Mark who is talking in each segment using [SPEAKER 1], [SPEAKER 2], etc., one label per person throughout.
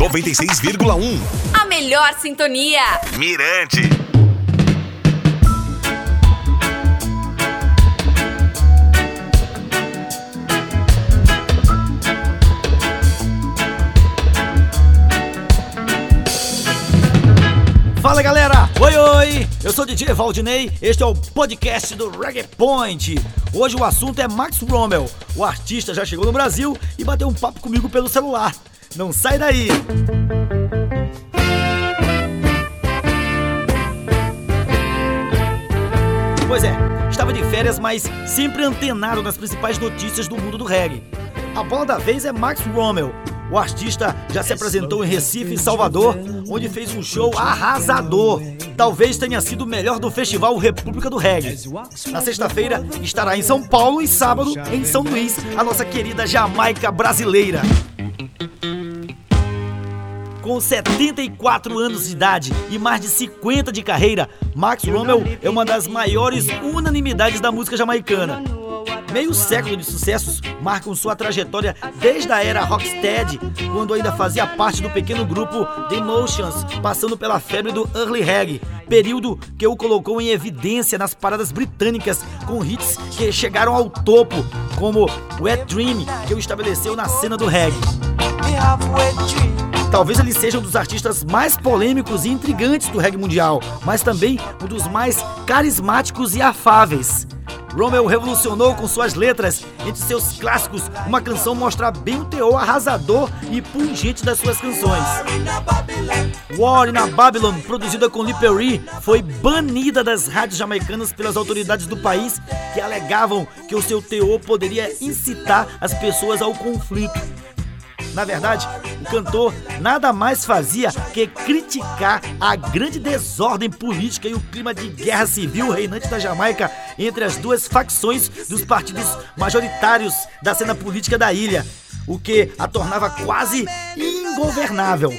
[SPEAKER 1] 96,1.
[SPEAKER 2] A melhor sintonia.
[SPEAKER 1] Mirante.
[SPEAKER 3] Fala galera, oi oi, eu sou o DJ Valdinei, este é o podcast do Reggae Point. Hoje o assunto é Max Rommel, o artista já chegou no Brasil e bateu um papo comigo pelo celular. Não sai daí! Pois é, estava de férias, mas sempre antenado nas principais notícias do mundo do reggae. A bola da vez é Max Rommel. O artista já se apresentou em Recife e Salvador, onde fez um show arrasador. Talvez tenha sido o melhor do festival República do Reggae. Na sexta-feira estará em São Paulo e sábado em São Luís, a nossa querida Jamaica brasileira. Com 74 anos de idade e mais de 50 de carreira, Max Rommel é uma das maiores unanimidades da música jamaicana. Meio século de sucessos marcam sua trajetória desde a era Rocksteady, quando ainda fazia parte do pequeno grupo The Emotions, passando pela febre do early reggae, período que o colocou em evidência nas paradas britânicas com hits que chegaram ao topo, como Wet Dream, que o estabeleceu na cena do reggae. Talvez ele seja um dos artistas mais polêmicos e intrigantes do reggae mundial, mas também um dos mais carismáticos e afáveis. Rommel revolucionou com suas letras. Entre seus clássicos, uma canção mostra bem o teor arrasador e pungente das suas canções. War in a Babylon, produzida com Lee Perry, foi banida das rádios jamaicanas pelas autoridades do país que alegavam que o seu teor poderia incitar as pessoas ao conflito. Na verdade, o cantor nada mais fazia que criticar a grande desordem política e o clima de guerra civil reinante da Jamaica entre as duas facções dos partidos majoritários da cena política da ilha, o que a tornava quase ingovernável.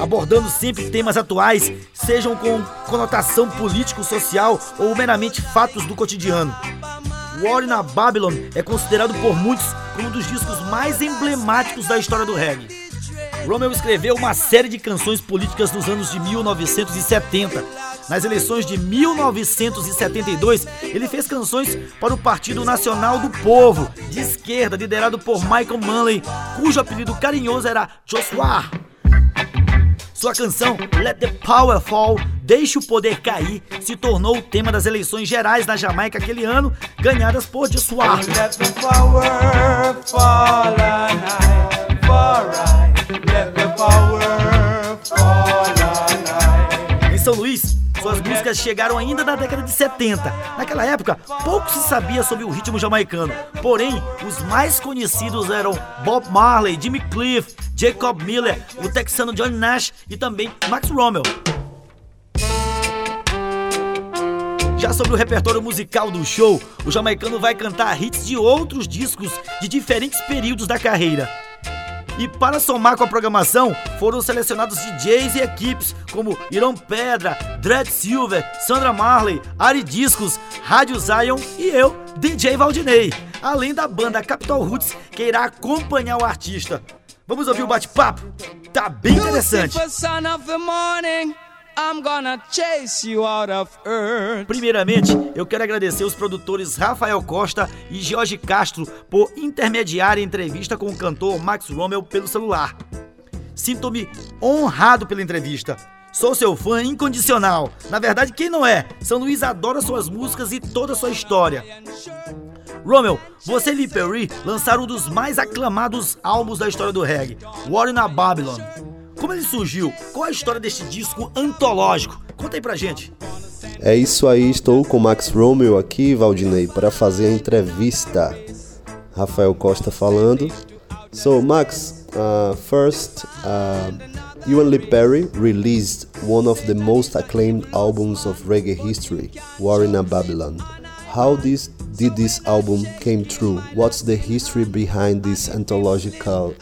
[SPEAKER 3] Abordando sempre temas atuais, sejam com conotação político-social ou meramente fatos do cotidiano. War in a Babylon é considerado por muitos como um dos discos mais emblemáticos da história do reggae. Romeo escreveu uma série de canções políticas nos anos de 1970. Nas eleições de 1972, ele fez canções para o Partido Nacional do Povo, de esquerda, liderado por Michael Manley, cujo apelido carinhoso era Joshua. Sua canção Let the Power Fall, Deixe o Poder Cair, se tornou o tema das eleições gerais na Jamaica aquele ano, ganhadas por Joshua. Let chegaram ainda na década de 70. Naquela época, pouco se sabia sobre o ritmo jamaicano. Porém, os mais conhecidos eram Bob Marley, Jimmy Cliff, Jacob Miller, o texano John Nash e também Max Rommel. Já sobre o repertório musical do show, o jamaicano vai cantar hits de outros discos de diferentes períodos da carreira. E para somar com a programação, foram selecionados DJs e equipes como Irão Pedra, Dread Silver, Sandra Marley, Ari Discos, Rádio Zion e eu, DJ Valdinei, além da banda Capital Roots que irá acompanhar o artista. Vamos ouvir o bate-papo? Tá bem interessante. Primeiramente, eu quero agradecer os produtores Rafael Costa e Jorge Castro por intermediar a entrevista com o cantor Max Rommel pelo celular. Sinto-me honrado pela entrevista. Sou seu fã incondicional. Na verdade, quem não é? São Luís adora suas músicas e toda a sua história. Rommel, você e Lee Perry lançaram um dos mais aclamados álbuns da história do reggae, War in a Babylon. Como ele surgiu? Qual a história deste disco antológico? Conta aí pra gente.
[SPEAKER 4] É isso aí, estou com Max Romeo aqui, Valdinei, para fazer a entrevista. Rafael Costa falando. So, Max, uh, first, uh, and Lee Perry released one of the most acclaimed albums of reggae history, War in a Babylon. How this, did this album came true? What's the history behind this anthological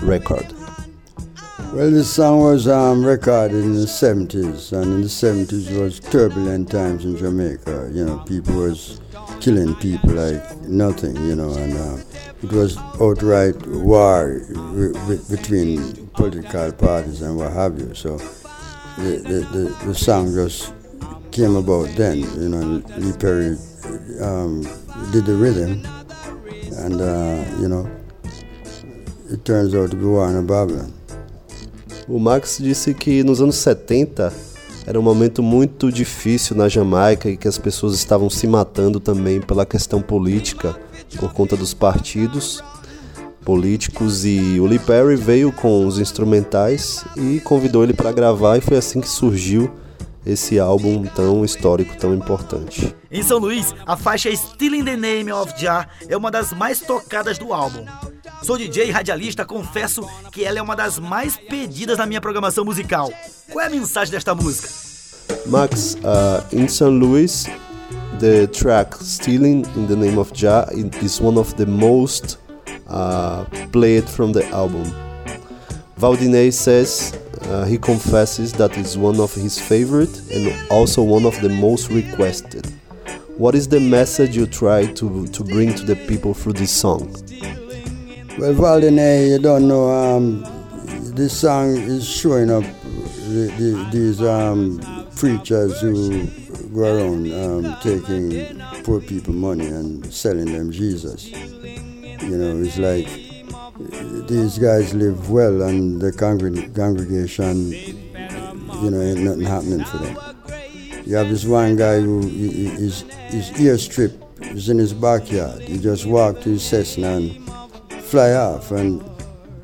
[SPEAKER 4] record?
[SPEAKER 5] Well, this song was um, recorded in the 70s, and in the 70s was turbulent times in Jamaica. You know, people was killing people like nothing, you know, and uh, it was outright war between political parties and what have you. So the, the, the, the song just came about then, you know, Lee Perry um, did the rhythm, and uh, you know, it turns out to be Warner Babylon.
[SPEAKER 4] O Max disse que nos anos 70 era um momento muito difícil na Jamaica e que as pessoas estavam se matando também pela questão política, por conta dos partidos políticos e o Lee Perry veio com os instrumentais e convidou ele para gravar e foi assim que surgiu esse álbum tão histórico, tão importante.
[SPEAKER 3] Em São Luís, a faixa Still in the Name of Jah é uma das mais tocadas do álbum. Sou DJ e radialista, confesso que ela é uma das mais pedidas na minha programação musical. Qual é a mensagem desta música?
[SPEAKER 4] Max, uh, in St. Louis, the track Stealing in the Name of Jah is one of the most uh, played from the album. Valdinei says uh, he confesses that it's one of his favorite and also one of the most requested. What is the message you try to, to bring to the people through this song?
[SPEAKER 5] Well, Valdinei, you don't know, um, this song is showing up the, the, these um, preachers who go around um, taking poor people money and selling them Jesus. You know, it's like these guys live well and the congreg- congregation, you know, ain't nothing happening for them. You have this one guy who his, his ear strip is in his backyard. He just walked to his Cessna and fly off and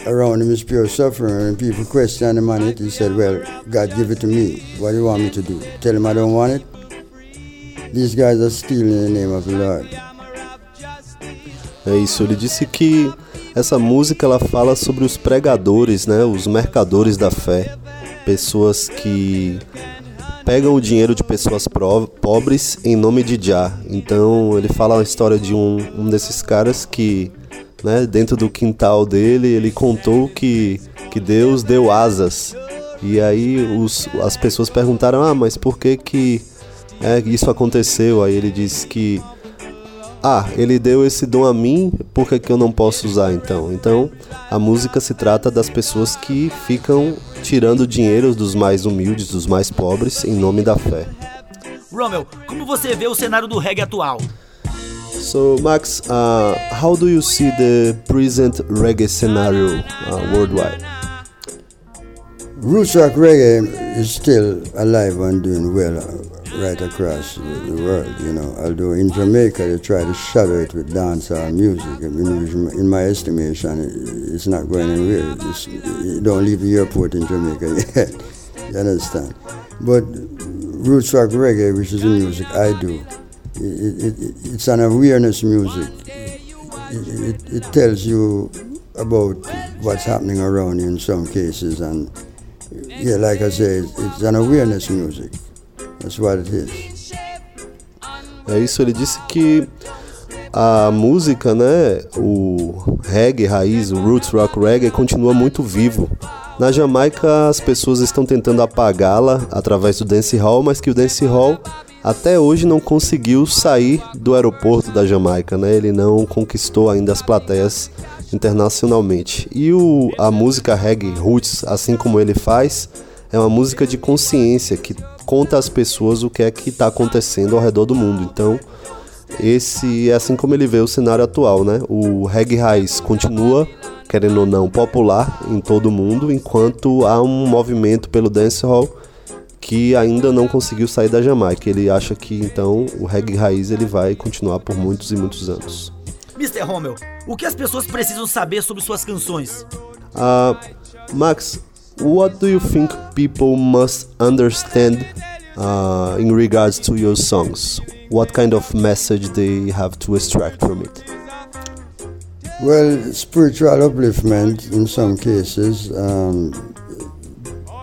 [SPEAKER 5] around him is pure suffering and people question him on it. He said, well, God give it to me. What do you want me to do? Tell him I don't want it? These guys are stealing in the name of the Lord.
[SPEAKER 4] É isso, ele disse que essa música ela fala sobre os pregadores, né, os mercadores da fé, pessoas que pegam o dinheiro de pessoas pobres em nome de Jah. Então ele fala a história de um, um desses caras que, né, dentro do quintal dele, ele contou que, que Deus deu asas. E aí os, as pessoas perguntaram, ah, mas por que que é, isso aconteceu? Aí ele disse que ah, ele deu esse dom a mim, por que, que eu não posso usar então? Então, a música se trata das pessoas que ficam tirando dinheiro dos mais humildes, dos mais pobres, em nome da fé.
[SPEAKER 3] Romel, como você vê o cenário do reggae atual?
[SPEAKER 4] So, Max, uh, how do you see the present reggae scenario uh, worldwide?
[SPEAKER 5] Roots rock reggae is still alive and doing well right across the world, you know. Although in Jamaica they try to shadow it with dancehall music. In my estimation, it's not going anywhere. It's, you don't leave the airport in Jamaica yet. you understand? But roots rock reggae, which is the music I do, it, it, it's an awareness music. It, it, tells you about what's happening around you in some cases, and yeah, like I said, it's an awareness music. That's what it is.
[SPEAKER 4] É isso, ele disse que a música, né, o reggae raiz, o roots rock reggae continua muito vivo. Na Jamaica as pessoas estão tentando apagá-la através do dancehall, mas que o dancehall até hoje não conseguiu sair do aeroporto da Jamaica, né? Ele não conquistou ainda as plateias internacionalmente. E o, a música reggae roots, assim como ele faz, é uma música de consciência que conta às pessoas o que é que está acontecendo ao redor do mundo. Então, esse é assim como ele vê o cenário atual, né? O reggae raiz continua, querendo ou não, popular em todo o mundo, enquanto há um movimento pelo dancehall que ainda não conseguiu sair da Jamaica. Ele acha que então o reggae raiz ele vai continuar por muitos e muitos anos.
[SPEAKER 3] Mr. Rommel, o que as pessoas precisam saber sobre suas canções?
[SPEAKER 4] Uh, Max, what do you think people must understand uh, in regards to your songs? What kind of message they have to extract from it?
[SPEAKER 5] Well, spiritual upliftment in some cases. Um,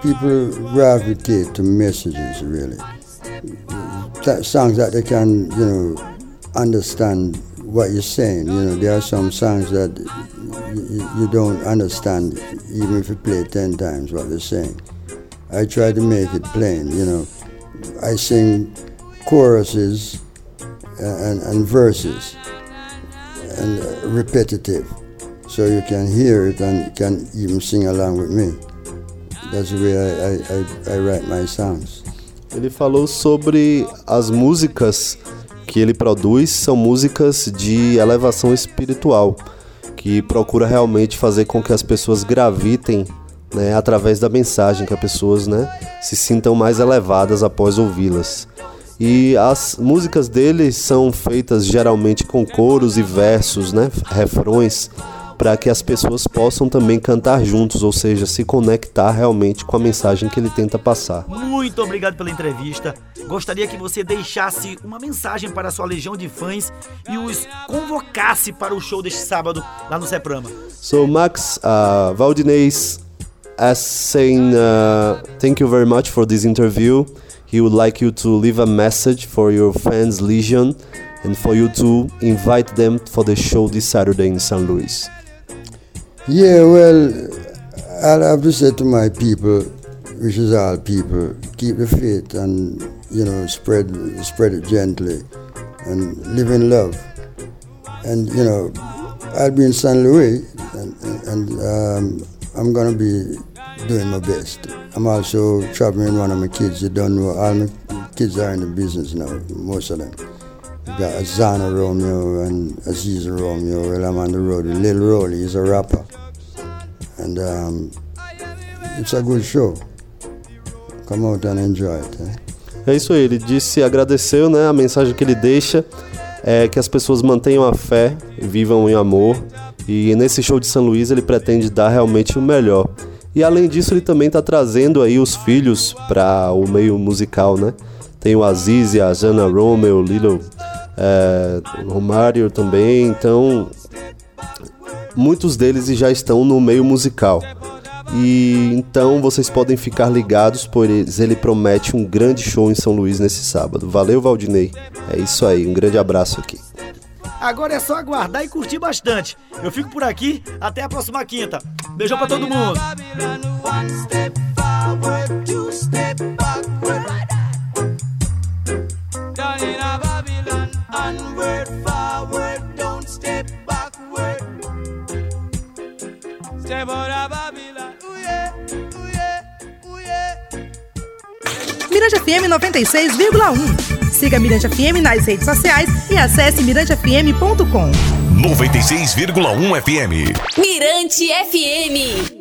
[SPEAKER 5] people gravitate to messages really. That songs that they can, you know, understand what you're saying. You know, there are some songs that you, don't understand even if you play 10 times what they're saying. I try to make it plain, you know. I sing choruses and, and verses and uh, repetitive, so you can hear it and can even sing along with me. That's the way I, I, I, I write my songs.
[SPEAKER 4] Ele falou sobre as músicas que ele produz são músicas de elevação espiritual, que procura realmente fazer com que as pessoas gravitem né, através da mensagem, que as pessoas né, se sintam mais elevadas após ouvi-las. E as músicas dele são feitas geralmente com coros e versos, né, refrões, para que as pessoas possam também cantar juntos, ou seja, se conectar realmente com a mensagem que ele tenta passar.
[SPEAKER 3] Muito obrigado pela entrevista. Gostaria que você deixasse uma mensagem para a sua legião de fãs e os convocasse para o show deste sábado lá no Seprama.
[SPEAKER 4] So Max uh, Valdinez as saying uh, thank you very much for this interview. He would like you to leave a message for your fans Legion and for you to invite them for the show this Saturday in St. Louis.
[SPEAKER 5] Yeah, well, I'll have to say to my people, which is all people, keep the faith and you know spread spread it gently and live in love. And you know, I'll be in San Louis and, and um, I'm gonna be doing my best. I'm also traveling with one of my kids. You don't know, all my kids are in the business now, most of them. Azana Romeo and Aziza Romeo. Well, I'm on the road with Lil Rolly. He's a rapper. And um, it's a good show. Come out and enjoy it. Eh?
[SPEAKER 4] É isso aí, ele disse, agradeceu, né, a mensagem que ele deixa é que as pessoas mantenham a fé, vivam em amor, e nesse show de São Luís ele pretende dar realmente o melhor. E além disso, ele também está trazendo aí os filhos para o meio musical, né? Tem o Aziz a Jana Romeo, Lilo é, Romário também, então muitos deles já estão no meio musical. E então vocês podem ficar ligados, pois ele promete um grande show em São Luís nesse sábado. Valeu, Valdinei. É isso aí, um grande abraço aqui.
[SPEAKER 3] Agora é só aguardar e curtir bastante. Eu fico por aqui, até a próxima quinta. Beijão pra todo mundo.
[SPEAKER 1] Mirante FM 96,1. Siga Mirante FM nas redes sociais e acesse mirantefm.com.
[SPEAKER 6] 96,1 FM.
[SPEAKER 2] Mirante FM.